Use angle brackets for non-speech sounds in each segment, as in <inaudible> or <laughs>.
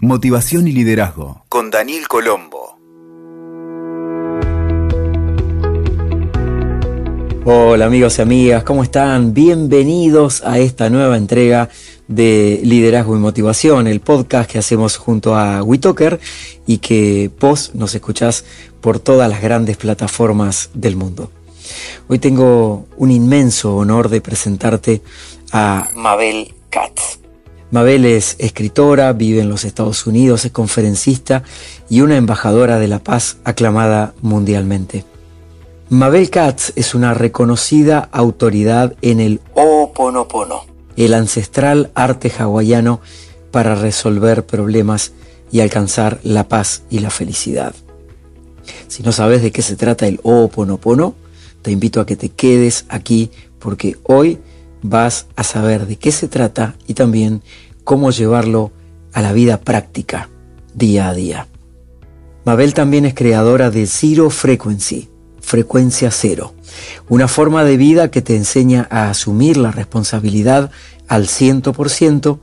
Motivación y liderazgo con Daniel Colombo. Hola amigos y amigas, ¿cómo están? Bienvenidos a esta nueva entrega de Liderazgo y Motivación, el podcast que hacemos junto a WeToker y que vos nos escuchás por todas las grandes plataformas del mundo. Hoy tengo un inmenso honor de presentarte a Mabel Katz. Mabel es escritora, vive en los Estados Unidos, es conferencista y una embajadora de la paz aclamada mundialmente. Mabel Katz es una reconocida autoridad en el Ho'oponopono, el ancestral arte hawaiano para resolver problemas y alcanzar la paz y la felicidad. Si no sabes de qué se trata el Ho'oponopono, te invito a que te quedes aquí porque hoy vas a saber de qué se trata y también cómo llevarlo a la vida práctica día a día. Mabel también es creadora de Zero Frequency, frecuencia cero, una forma de vida que te enseña a asumir la responsabilidad al 100%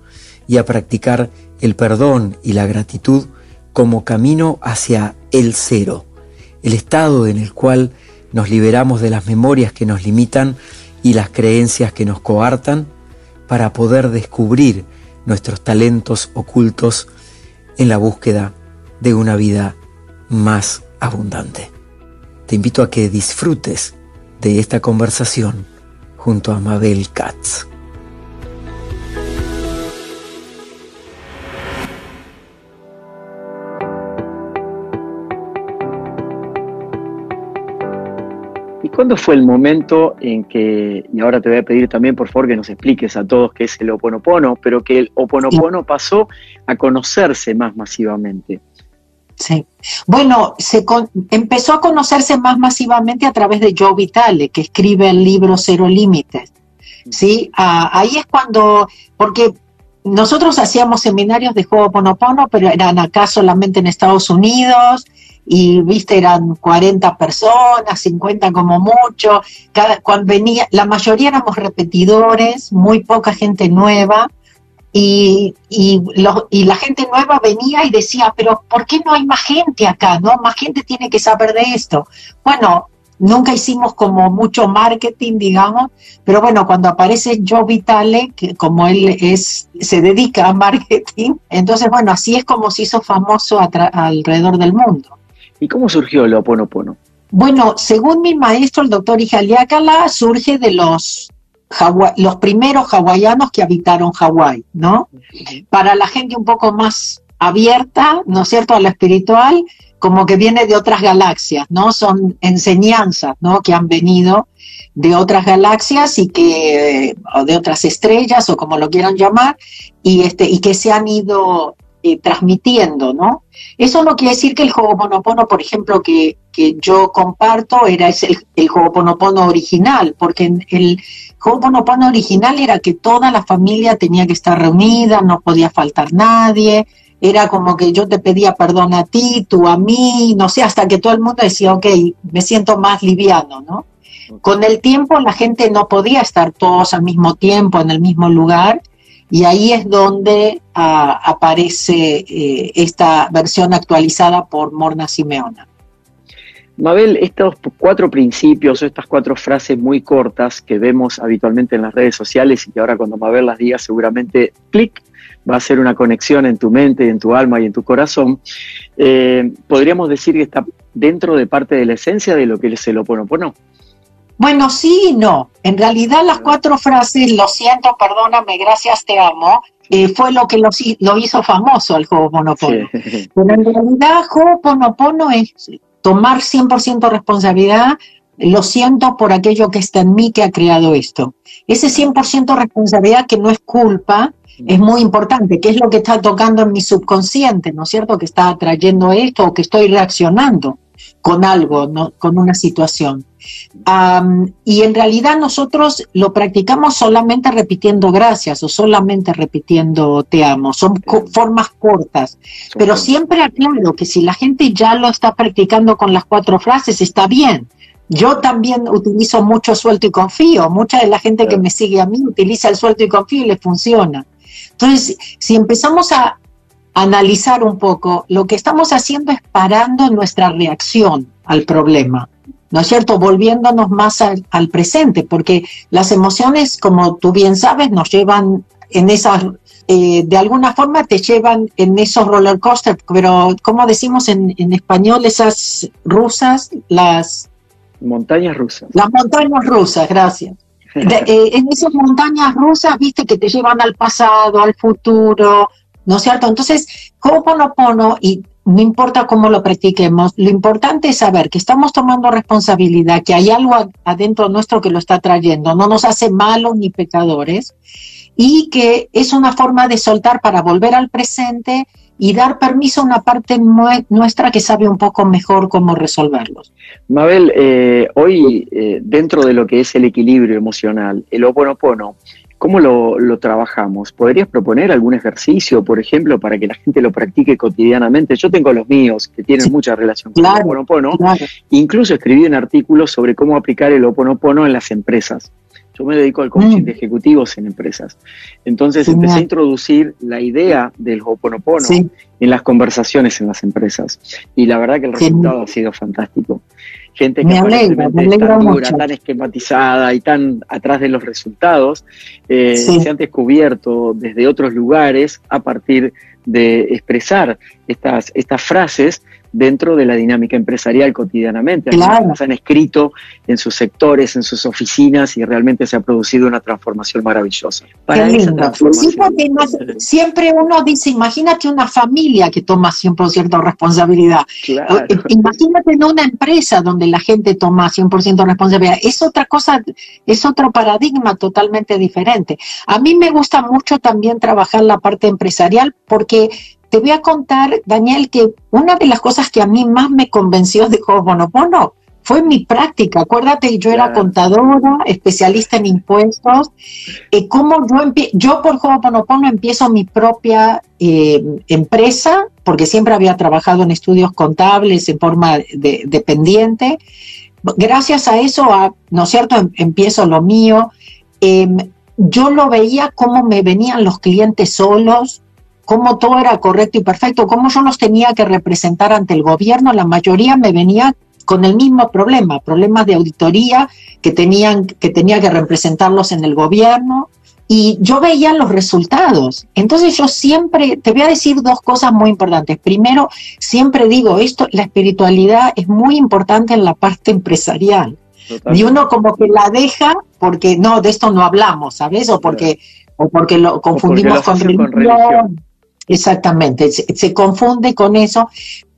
y a practicar el perdón y la gratitud como camino hacia el cero, el estado en el cual nos liberamos de las memorias que nos limitan y las creencias que nos coartan para poder descubrir nuestros talentos ocultos en la búsqueda de una vida más abundante. Te invito a que disfrutes de esta conversación junto a Mabel Katz. ¿Cuándo fue el momento en que, y ahora te voy a pedir también por favor que nos expliques a todos qué es el oponopono, pero que el oponopono pasó a conocerse más masivamente? Sí. Bueno, se empezó a conocerse más masivamente a través de Joe Vitale, que escribe el libro Cero Límites. ¿sí? Ah, ahí es cuando, porque nosotros hacíamos seminarios de juego Ponopono, pero eran acá solamente en Estados Unidos, y viste, eran 40 personas, 50 como mucho, cada, cuando venía, la mayoría éramos repetidores, muy poca gente nueva, y, y, y, la gente nueva venía y decía, pero ¿por qué no hay más gente acá? ¿No? Más gente tiene que saber de esto. Bueno, nunca hicimos como mucho marketing, digamos, pero bueno, cuando aparece Joe Vitale, que como él es, se dedica a marketing, entonces bueno, así es como se hizo famoso alrededor del mundo. ¿Y cómo surgió el Oponopono? Bueno, según mi maestro, el doctor Ijaliakala, surge de los, los primeros hawaianos que habitaron Hawái, ¿no? Para la gente un poco más abierta, ¿no es cierto?, a lo espiritual, como que viene de otras galaxias, ¿no? Son enseñanzas, ¿no? Que han venido de otras galaxias y que, o de otras estrellas, o como lo quieran llamar, y, este, y que se han ido eh, transmitiendo, ¿no? Eso no quiere decir que el Ho'oponopono, por ejemplo, que, que yo comparto, era el, el Ho'oponopono original, porque el Ho'oponopono original era que toda la familia tenía que estar reunida, no podía faltar nadie, era como que yo te pedía perdón a ti, tú a mí, no sé, hasta que todo el mundo decía, ok, me siento más liviano, ¿no? Con el tiempo la gente no podía estar todos al mismo tiempo en el mismo lugar y ahí es donde ah, aparece eh, esta versión actualizada por Morna Simeona. Mabel, estos cuatro principios o estas cuatro frases muy cortas que vemos habitualmente en las redes sociales y que ahora cuando Mabel las diga seguramente clic va a ser una conexión en tu mente, en tu alma y en tu corazón, eh, podríamos decir que está dentro de parte de la esencia de lo que es el Oponopono. Bueno, sí y no. En realidad las cuatro frases, lo siento, perdóname, gracias, te amo, eh, fue lo que lo, hizo famoso al Ho'oponopono. <laughs> Pero en realidad Ho'oponopono es tomar 100% responsabilidad, lo siento por aquello que está en mí que ha creado esto. Ese 100% responsabilidad que no es culpa, es muy importante, que es lo que está tocando en mi subconsciente, ¿no es cierto? Que está atrayendo esto o que estoy reaccionando con algo, ¿no? con una situación. y en realidad nosotros lo practicamos solamente repitiendo gracias o solamente repitiendo te amo. Son formas cortas, pero siempre aclaro que si la gente ya lo está practicando con las cuatro frases, está bien. Yo también utilizo mucho suelto y confío. Mucha de la gente que me sigue a mí utiliza el suelto y confío y le funciona. Entonces, si empezamos a analizar un poco, lo que estamos haciendo es parando nuestra reacción al problema. ¿no es cierto? Volviéndonos más al, presente, porque las emociones, como tú bien sabes, nos llevan en esas, eh, de alguna forma te llevan en esos roller coasters, pero como decimos en, español, esas rusas, las... Montañas rusas. Las montañas rusas, gracias. Eh, en esas montañas rusas, viste, que te llevan al pasado, al futuro, ¿no es cierto? Entonces, Ho'oponopono, y no importa cómo lo practiquemos, lo importante es saber que estamos tomando responsabilidad, que hay algo adentro nuestro que lo está trayendo, no nos hace malos ni pecadores, y que es una forma de soltar para volver al presente y dar permiso a una parte nuestra que sabe un poco mejor cómo resolverlos. Mabel, eh, hoy eh, dentro de lo que es el equilibrio emocional, el oponopono ¿Cómo lo, trabajamos? ¿Podrías proponer algún ejercicio, por ejemplo, para que la gente lo practique cotidianamente? Yo tengo los míos que tienen mucha relación con el Oponopono. Incluso escribí un artículo sobre cómo aplicar el Oponopono en las empresas. Yo me dedico al coaching mm. de ejecutivos en empresas. Entonces empecé a introducir la idea del Ho'oponopono en las conversaciones en las empresas. Y la verdad que el resultado ha sido fantástico gente que aparentemente tan dura, tan esquematizada y tan atrás de los resultados, eh, se han descubierto desde otros lugares a partir de expresar estas, estas frases dentro de la dinámica empresarial cotidianamente. Claro. Se han escrito en sus sectores, en sus oficinas y realmente se ha producido una transformación maravillosa. Para siempre uno dice, imagínate una familia que toma 100% responsabilidad. Claro. Eh, imagínate en una empresa donde la gente toma 100% responsabilidad. Es otra cosa, es otro paradigma totalmente diferente. A mí me gusta mucho también trabajar la parte empresarial porque te voy a contar, Daniel, que una de las cosas que a mí más me convenció de Ho'oponopono fue mi práctica. Acuérdate, yo era contadora, especialista en impuestos. Eh, ¿Cómo yo, yo por Ho'oponopono empiezo mi propia eh, empresa? Porque siempre había trabajado en estudios contables en forma dependiente. Gracias a eso, ¿no es cierto?, em, empiezo lo mío. Em, yo lo veía cómo me venían los clientes solos, cómo todo era correcto y perfecto, cómo yo los tenía que representar ante el gobierno, la mayoría me venía con el mismo problema, problemas de auditoría que tenían que tenía que representarlos en el gobierno y yo veía los resultados. Entonces yo siempre te voy a decir dos cosas muy importantes. Primero, siempre digo esto, la espiritualidad es muy importante en la parte empresarial. Y uno como que la deja porque no, de esto no hablamos, ¿sabes? O porque o porque lo confundimos con, religión. Exactamente, se, confunde con eso.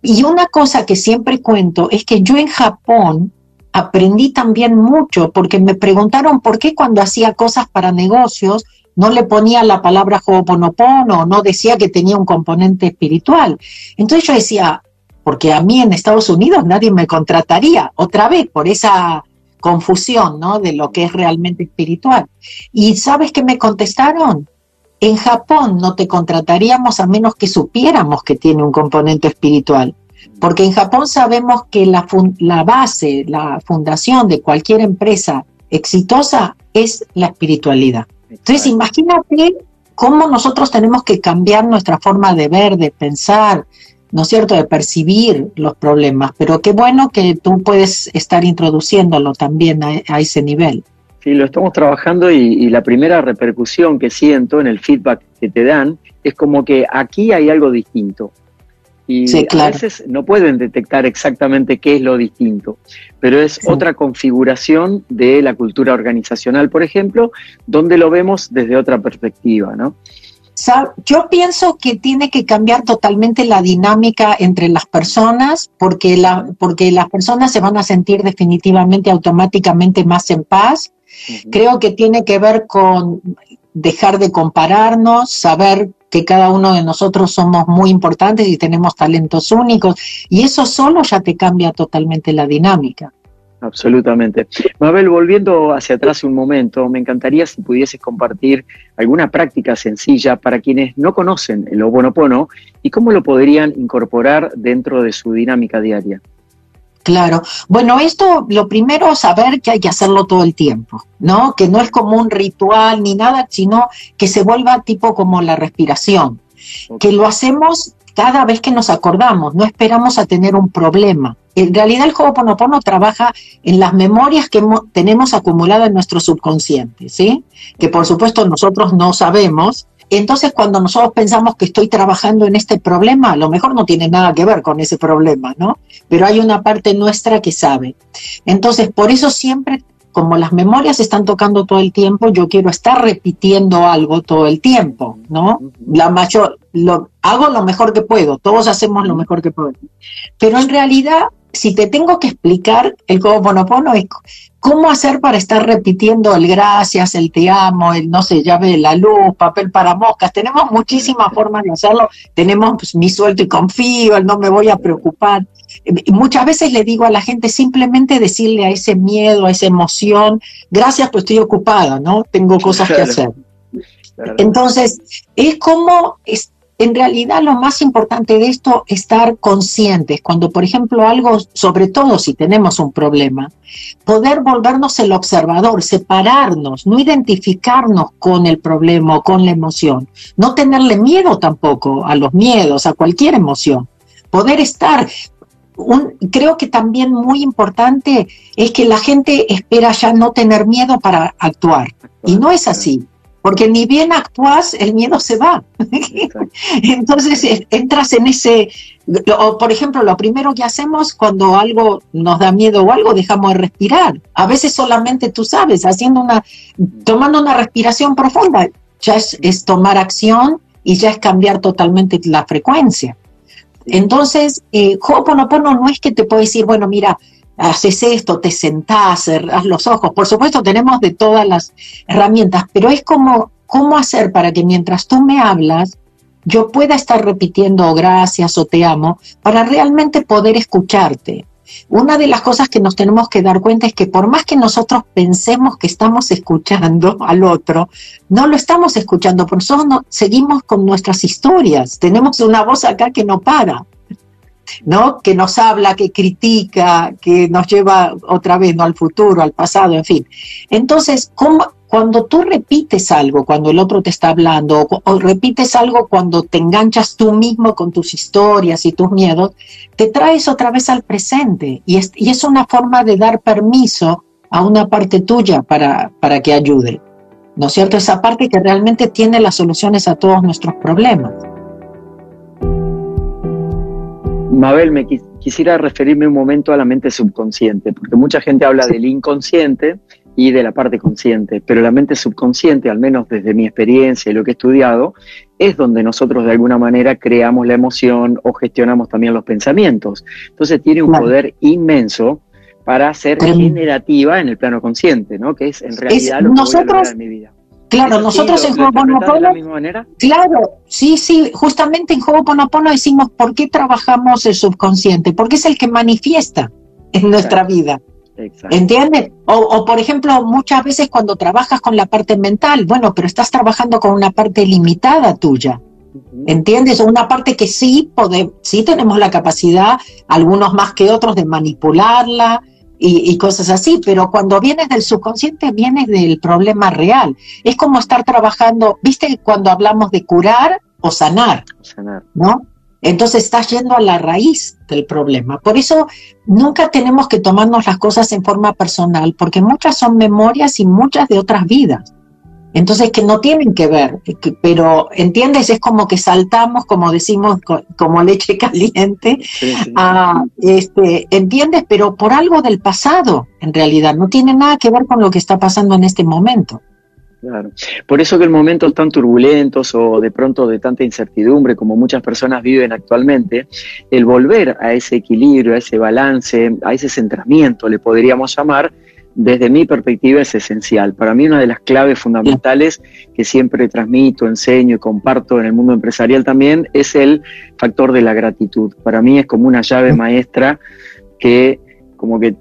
Y una cosa que siempre cuento es que yo en Japón aprendí también mucho porque me preguntaron por qué cuando hacía cosas para negocios no le ponía la palabra Ho'oponopono, no decía que tenía un componente espiritual. Entonces yo decía, porque a mí en Estados Unidos nadie me contrataría, otra vez por esa confusión, ¿no? De lo que es realmente espiritual. Y ¿sabes qué me contestaron? En Japón no te contrataríamos a menos que supiéramos que tiene un componente espiritual, porque en Japón sabemos que la, la base, la fundación de cualquier empresa exitosa es la espiritualidad. Entonces, imagínate cómo nosotros tenemos que cambiar nuestra forma de ver, de pensar, ¿no es cierto?, de percibir los problemas. Pero qué bueno que tú puedes estar introduciéndolo también a ese nivel. Sí, lo estamos trabajando y, la primera repercusión que siento en el feedback que te dan es como que aquí hay algo distinto. Y a veces no pueden detectar exactamente qué es lo distinto, pero es otra configuración de la cultura organizacional, por ejemplo, donde lo vemos desde otra perspectiva, ¿no? Yo pienso que tiene que cambiar totalmente la dinámica entre las personas porque, la, porque las personas se van a sentir definitivamente automáticamente más en paz Creo que tiene que ver con dejar de compararnos, saber que cada uno de nosotros somos muy importantes y tenemos talentos únicos, y eso solo ya te cambia totalmente la dinámica. Absolutamente. Mabel, volviendo hacia atrás un momento, me encantaría si pudieses compartir alguna práctica sencilla para quienes no conocen el Obonopono y cómo lo podrían incorporar dentro de su dinámica diaria. Claro. Bueno, esto lo primero saber que hay que hacerlo todo el tiempo, ¿no? Que no es como un ritual ni nada, sino que se vuelva tipo como la respiración. que lo hacemos cada vez que nos acordamos, no esperamos a tener un problema. En realidad el Ho'oponopono trabaja en las memorias que tenemos acumuladas en nuestro subconsciente, ¿sí? Que por supuesto nosotros no sabemos. Entonces cuando nosotros pensamos que estoy trabajando en este problema, a lo mejor no tiene nada que ver con ese problema, ¿no? Pero hay una parte nuestra que sabe. Entonces por eso siempre como las memorias están tocando todo el tiempo, yo quiero estar repitiendo algo todo el tiempo, ¿no? La mayor, lo, hago lo mejor que puedo, todos hacemos lo mejor que podemos. Pero en realidad, si te tengo que explicar el Ho'oponopono es cómo hacer para estar repitiendo el gracias, el te amo, el no sé, llave de la luz, papel para moscas. Tenemos muchísimas formas de hacerlo. Tenemos pues, mi suelto y confío, el no me voy a preocupar. Muchas veces le digo a la gente simplemente decirle a ese miedo, a esa emoción, gracias, pues estoy ocupada, ¿no? Tengo cosas que hacer. Entonces, es como, es, en realidad lo más importante de esto es estar conscientes. Cuando, por ejemplo, algo, sobre todo si tenemos un problema, poder volvernos el observador, separarnos, no identificarnos con el problema o con la emoción, no tenerle miedo tampoco a los miedos, a cualquier emoción. Poder estar, creo que también muy importante es que la gente espera ya no tener miedo para actuar. Y no es así, porque ni bien actúas, el miedo se va. <laughs> Entonces eh, entras en ese, o por ejemplo, lo primero que hacemos cuando algo nos da miedo o algo, dejamos de respirar. A veces solamente tú sabes, haciendo una, tomando una respiración profunda, ya es, es tomar acción y ya es cambiar totalmente la frecuencia. Entonces, eh, Ho'oponopono no es que te pueda decir, bueno, mira, haces esto, te sentás, cerrás los ojos. Por supuesto, tenemos de todas las herramientas, pero es como, ¿cómo hacer para que mientras tú me hablas, yo pueda estar repitiendo gracias o te amo para realmente poder escucharte? Una de las cosas que nos tenemos que dar cuenta es que por más que nosotros pensemos que estamos escuchando <laughs> al otro, no lo estamos escuchando, por eso seguimos con nuestras historias. Tenemos una voz acá que no para. ¿No? que nos habla, que critica, que nos lleva otra vez ¿no? al futuro, al pasado, en fin. Entonces, ¿cómo, cuando tú repites algo, cuando el otro te está hablando, o, repites algo cuando te enganchas tú mismo con tus historias y tus miedos, te traes otra vez al presente y es, y es una forma de dar permiso a una parte tuya para, para que ayude. ¿No es cierto? Esa parte que realmente tiene las soluciones a todos nuestros problemas. Mabel, me quisiera referirme un momento a la mente subconsciente, porque mucha gente habla del inconsciente y de la parte consciente, pero la mente subconsciente, al menos desde mi experiencia y lo que he estudiado, es donde nosotros de alguna manera creamos la emoción o gestionamos también los pensamientos. Entonces tiene un poder inmenso para ser generativa en el plano consciente, ¿no? Que es en realidad lo que nosotros, en mi vida. Claro, nosotros en Ho'oponopono, claro, sí, sí, justamente en Ho'oponopono decimos por qué trabajamos el subconsciente, porque es el que manifiesta en nuestra vida. ¿Entiendes? O, por ejemplo, muchas veces cuando trabajas con la parte mental, bueno, pero estás trabajando con una parte limitada tuya. ¿Entiendes? Una parte que sí, podemos, sí tenemos la capacidad, algunos más que otros, de manipularla y, y, cosas así, pero cuando vienes del subconsciente, vienes del problema real. Es como estar trabajando, ¿viste? Cuando hablamos de curar o sanar, sanar. ¿no? Entonces estás yendo a la raíz del problema. Por eso nunca tenemos que tomarnos las cosas en forma personal, porque muchas son memorias y muchas de otras vidas. Entonces que no tienen que ver, pero entiendes, es como que saltamos, como decimos, como leche <laughs> caliente, este, entiendes, pero por algo del pasado, en realidad, no tiene nada que ver con lo que está pasando en este momento. Claro. Por eso que en momentos tan turbulentos o de pronto de tanta incertidumbre como muchas personas viven actualmente, el volver a ese equilibrio, a ese balance, a ese centramiento, le podríamos llamar, desde mi perspectiva es esencial. Para mí una de las claves fundamentales que siempre transmito, enseño y comparto en el mundo empresarial también es el factor de la gratitud. Para mí es como una llave maestra que como que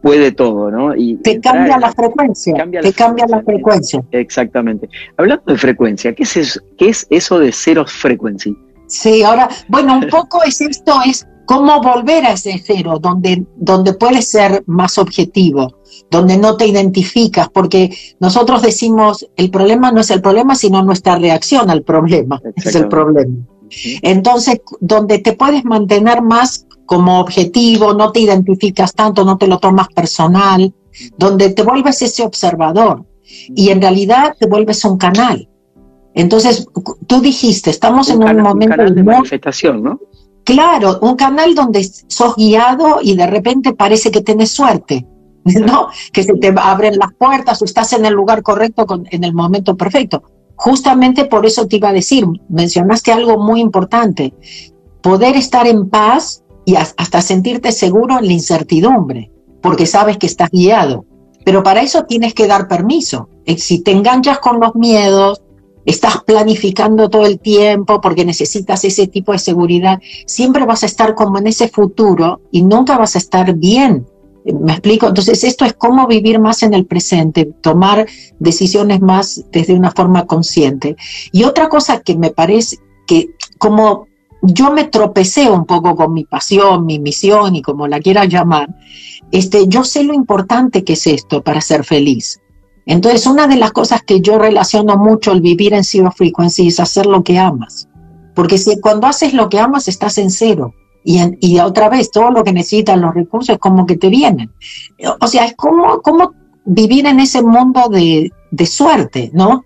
puede todo, ¿no? Y te cambia la frecuencia, te cambia la frecuencia. Exactamente. Hablando de frecuencia, ¿qué es eso, qué es eso de cero frequency? Sí, ahora, bueno, un poco es esto, es cómo volver a ese cero, donde, donde puedes ser más objetivo, donde no te identificas, porque nosotros decimos, el problema no es el problema, sino nuestra reacción al problema, es el problema. Entonces, donde te puedes mantener más como objetivo, no te identificas tanto, no te lo tomas personal, donde te vuelves ese observador y en realidad te vuelves un canal. Entonces, tú dijiste, estamos en un momento de manifestación, ¿no? Claro, un canal donde sos guiado y de repente parece que tenés suerte, <laughs> ¿no? Que se te abren las puertas o estás en el lugar correcto en el momento perfecto. Justamente por eso te iba a decir, mencionaste algo muy importante, poder estar en paz y hasta sentirte seguro en la incertidumbre, porque sabes que estás guiado. Pero para eso tienes que dar permiso. Eh, si te enganchas con los miedos, estás planificando todo el tiempo porque necesitas ese tipo de seguridad, siempre vas a estar como en ese futuro y nunca vas a estar bien. ¿Me explico? Entonces, esto es cómo vivir más en el presente, tomar decisiones más desde una forma consciente. Y otra cosa que me parece que como yo me tropecé un poco con mi pasión, mi misión y como la quiera llamar, este, yo sé lo importante que es esto para ser feliz. Entonces, una de las cosas que yo relaciono mucho el vivir en Zero Frequency es hacer lo que amas. Porque si cuando haces lo que amas estás en cero. Y, y otra vez, todo lo que necesitas, los recursos, como que te vienen. O sea, es como, como vivir en ese mundo de, de suerte, ¿no?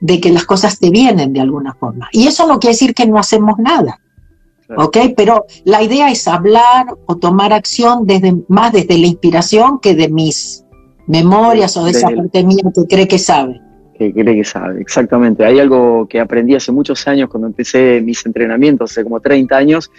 De que las cosas te vienen de alguna forma. Y eso no quiere decir que no hacemos nada. ¿Ok? Pero la idea es hablar o tomar acción desde, más desde la inspiración que de mis memorias o de esa parte mía que cree que sabe. Que cree que sabe, exactamente. Hay algo que aprendí hace muchos años cuando empecé mis entrenamientos, hace como 30 años,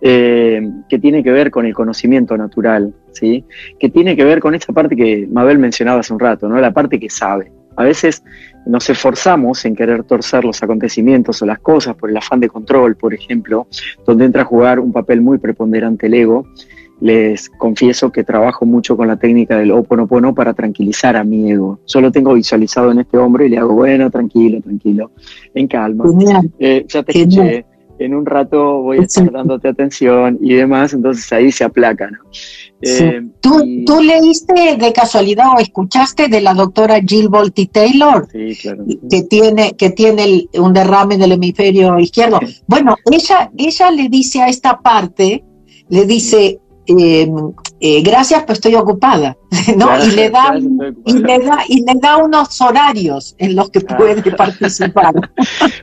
eh, que tiene que ver con el conocimiento natural, ¿sí? Que tiene que ver con esta parte que Mabel mencionaba hace un rato, ¿no? La parte que sabe. A veces nos esforzamos en querer torcer los acontecimientos o las cosas por el afán de control, por ejemplo, donde entra a jugar un papel muy preponderante el ego les confieso que trabajo mucho con la técnica del oponopono para tranquilizar a mi ego. Solo tengo visualizado en este hombre y le hago, bueno, tranquilo, tranquilo, en calma. Eh, ya te escuché, en un rato voy a estar dándote atención y demás, entonces ahí se aplaca, ¿no? Eh, ¿Tú, ¿Tú, leíste de casualidad o escuchaste de la doctora Jill Bolte Taylor? Sí, claro. Que tiene, que tiene un derrame del hemisferio izquierdo. Bueno, ella, ella le dice a esta parte, le dice, eh, eh, gracias, pues estoy ocupada, <laughs> ¿no? y, le da, y, le da, y le da unos horarios en los que ah. puede <laughs> participar.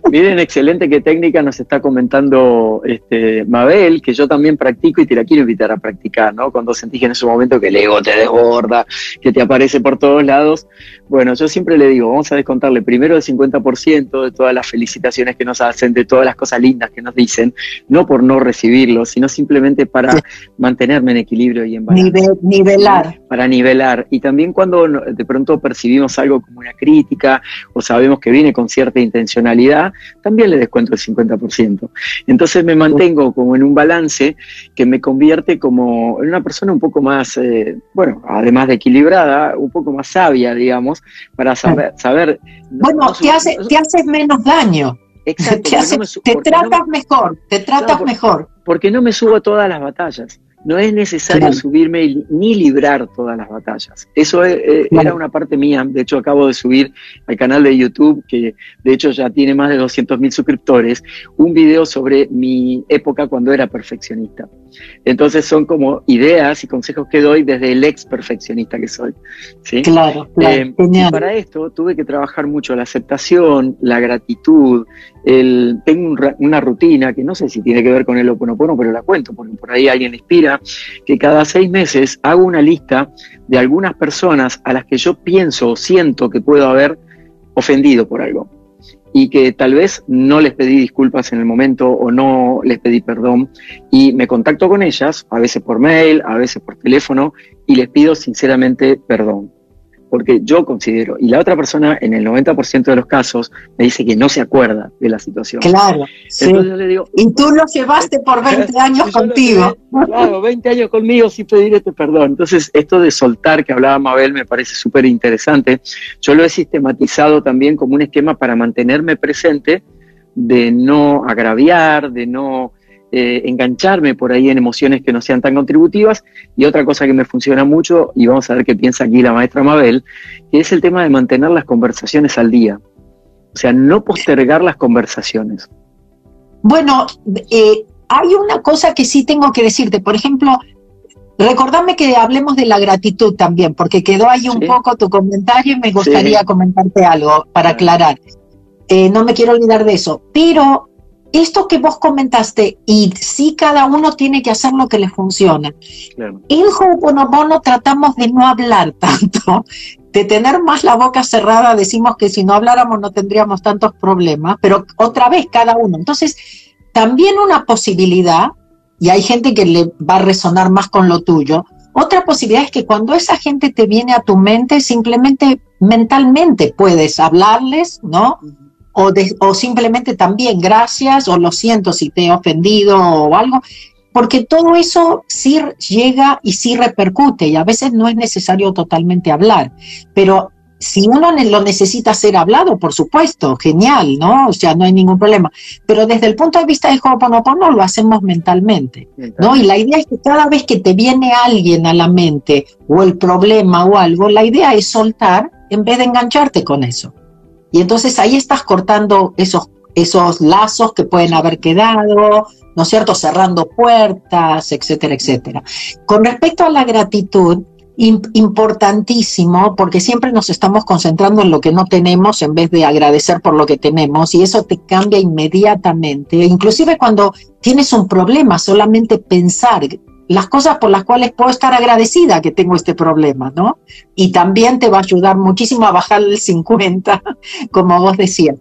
Miren, excelente qué técnica nos está comentando este, Mabel, que yo también practico y te la quiero invitar a practicar, ¿no? Cuando sentís en ese momento que el ego te desborda, que te aparece por todos lados. Bueno, yo siempre le digo, vamos a descontarle primero el 50% de todas las felicitaciones que nos hacen, de todas las cosas lindas que nos dicen, no por no recibirlo, sino simplemente para mantenerme en equilibrio y en balance. nivelar. Para nivelar. Y también cuando de pronto percibimos algo como una crítica o sabemos que viene con cierta intencionalidad, también le descuento el 50%. Entonces me mantengo como en un balance que me convierte como en una persona un poco más, eh, bueno, además de equilibrada, un poco más sabia, digamos, para saber... saber bueno, te, hace, te haces menos daño. Exacto, <laughs> te, tratas mejor, te tratas mejor. Porque no me subo a todas las batallas. No es necesario subirme ni librar todas las batallas. Eso e, e, era una parte mía. De hecho, acabo de subir al canal de YouTube, que de hecho ya tiene más de 200 mil suscriptores, un video sobre mi época cuando era perfeccionista. Entonces son como ideas y consejos que doy desde el ex perfeccionista que soy. ¿sí? Claro, eh, y para esto tuve que trabajar mucho la aceptación, la gratitud. El, tengo una rutina que no sé si tiene que ver con el oponopono, pero la cuento, porque por ahí alguien inspira, que cada seis meses hago una lista de algunas personas a las que yo pienso o siento que puedo haber ofendido por algo. Y que tal vez no les pedí disculpas en el momento o no les pedí perdón. Y me contacto con ellas, a veces por mail, a veces por teléfono y les pido sinceramente perdón porque yo considero, y la otra persona en el 90% de los casos me dice que no se acuerda de la situación. Claro, sí. y tú lo llevaste por <laughs> 20 años contigo. claro, 20 años conmigo sin pedir este perdón. Entonces, esto de soltar que hablaba Mabel me parece súper interesante. Yo lo he sistematizado también como un esquema para mantenerme presente, de no agraviar, de no eh, engancharme por ahí en emociones que no sean tan contributivas. Y otra cosa que me funciona mucho, y vamos a ver qué piensa aquí la maestra Mabel, que es el tema de mantener las conversaciones al día. O sea, no postergar las conversaciones. Bueno, eh, hay una cosa que sí tengo que decirte. Por ejemplo, recordame que hablemos de la gratitud también, porque quedó ahí un poco tu comentario y me gustaría comentarte algo para aclarar. Eh, no me quiero olvidar de eso. Pero esto que vos comentaste, y sí cada uno tiene que hacer lo que le funciona. Claro. En Ho'oponopono tratamos de no hablar tanto, de tener más la boca cerrada, decimos que si no habláramos no tendríamos tantos problemas, pero otra vez cada uno. Entonces, también una posibilidad, y hay gente que le va a resonar más con lo tuyo, otra posibilidad es que cuando esa gente te viene a tu mente, simplemente mentalmente puedes hablarles, ¿no? O, o simplemente también gracias, o lo siento si te he ofendido o algo, porque todo eso sí llega y sí repercute y a veces no es necesario totalmente hablar, pero si uno lo necesita ser hablado, por supuesto, genial, ¿no? O sea, no hay ningún problema. Pero desde el punto de vista de Ho'oponopono lo hacemos mentalmente, ¿no? Y la idea es que cada vez que te viene alguien a la mente o el problema o algo, la idea es soltar en vez de engancharte con eso. Y entonces ahí estás cortando esos, esos lazos que pueden haber quedado, ¿no es cierto? Cerrando puertas, etcétera, etcétera. Con respecto a la gratitud, importantísimo porque siempre nos estamos concentrando en lo que no tenemos en vez de agradecer por lo que tenemos y eso te cambia inmediatamente. Inclusive cuando tienes un problema, solamente pensar las cosas por las cuales puedo estar agradecida que tengo este problema, ¿no? Y también te va a ayudar muchísimo a bajar el 50, <laughs> como vos decías.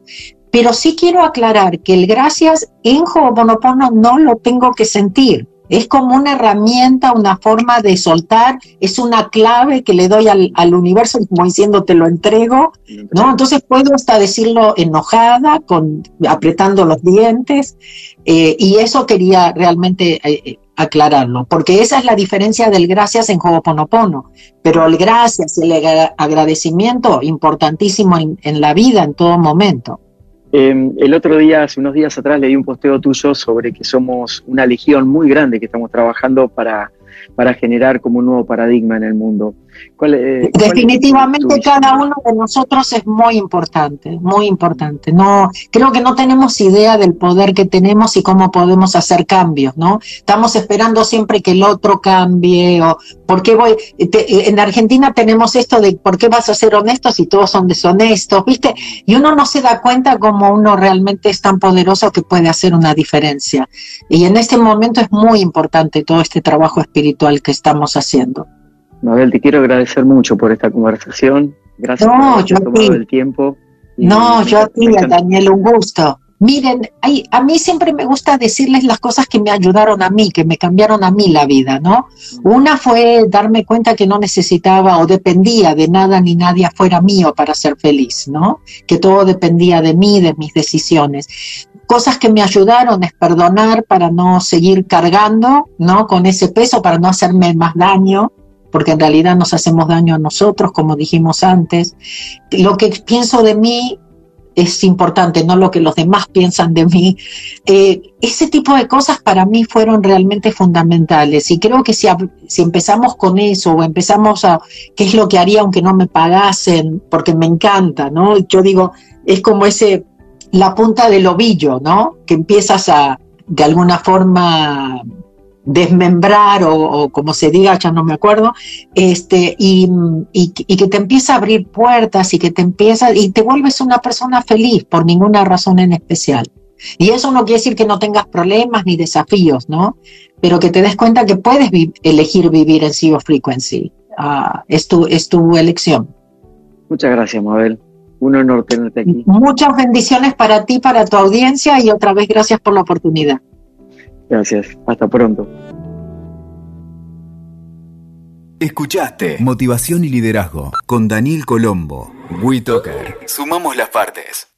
Pero sí quiero aclarar que el gracias en Ho'oponopono no lo tengo que sentir es como una herramienta, una forma de soltar, es una clave que le doy al, universo, como diciendo te lo entrego, ¿no? Entonces puedo hasta decirlo enojada, con, apretando los dientes, eh, y eso quería realmente eh, eh, aclararlo, porque esa es la diferencia del gracias en Ho'oponopono, pero el gracias, el agradecimiento, importantísimo en la vida en todo momento. Em, el otro día, hace unos días atrás, leí un posteo tuyo sobre que somos una legión muy grande que estamos trabajando para, para generar como un nuevo paradigma en el mundo. Eh, Definitivamente cada uno de nosotros es muy importante, muy importante. No, creo que no tenemos idea del poder que tenemos y cómo podemos hacer cambios, ¿no? Estamos esperando siempre que el otro cambie o por qué voy. en Argentina tenemos esto de por qué vas a ser honesto si todos son deshonestos, ¿viste? Y uno no se da cuenta cómo uno realmente es tan poderoso que puede hacer una diferencia. Y en este momento es muy importante todo este trabajo espiritual que estamos haciendo. Mabel, te quiero agradecer mucho por esta conversación. Gracias por haber tomado el tiempo. No, yo a ti, Daniel, un gusto. Miren, a mí siempre me gusta decirles las cosas que me ayudaron a mí, que me cambiaron a mí la vida, ¿no? Una fue darme cuenta que no necesitaba o dependía de nada ni nadie afuera mío para ser feliz, ¿no? Que todo dependía de mí, de mis decisiones. Cosas que me ayudaron es perdonar para no seguir cargando, ¿no? Con ese peso, para no hacerme más daño, porque en realidad nos hacemos daño a nosotros, como dijimos antes. Lo que pienso de mí es importante, no lo que los demás piensan de mí. Eh, ese tipo de cosas para mí fueron realmente fundamentales y creo que si, si empezamos con eso o empezamos a, ¿qué es lo que haría aunque no me pagasen? Porque me encanta, ¿no? Yo digo, es como ese, la punta del ovillo, ¿no? Que empiezas a, de alguna forma, desmembrar o, como se diga, ya no me acuerdo, este, y, y, que te empieza a abrir puertas y que te empieza, y te vuelves una persona feliz por ninguna razón en especial. Y eso no quiere decir que no tengas problemas ni desafíos, ¿no? Pero que te des cuenta que puedes elegir vivir en Zero Frequency. Ah, es, tu, es tu elección. Muchas gracias, Mabel. Un honor tenerte aquí. Muchas bendiciones para ti, para tu audiencia y otra vez gracias por la oportunidad. Gracias, hasta pronto. Escuchaste Motivación y Liderazgo con Daniel Colombo. WeToker. Sumamos las partes.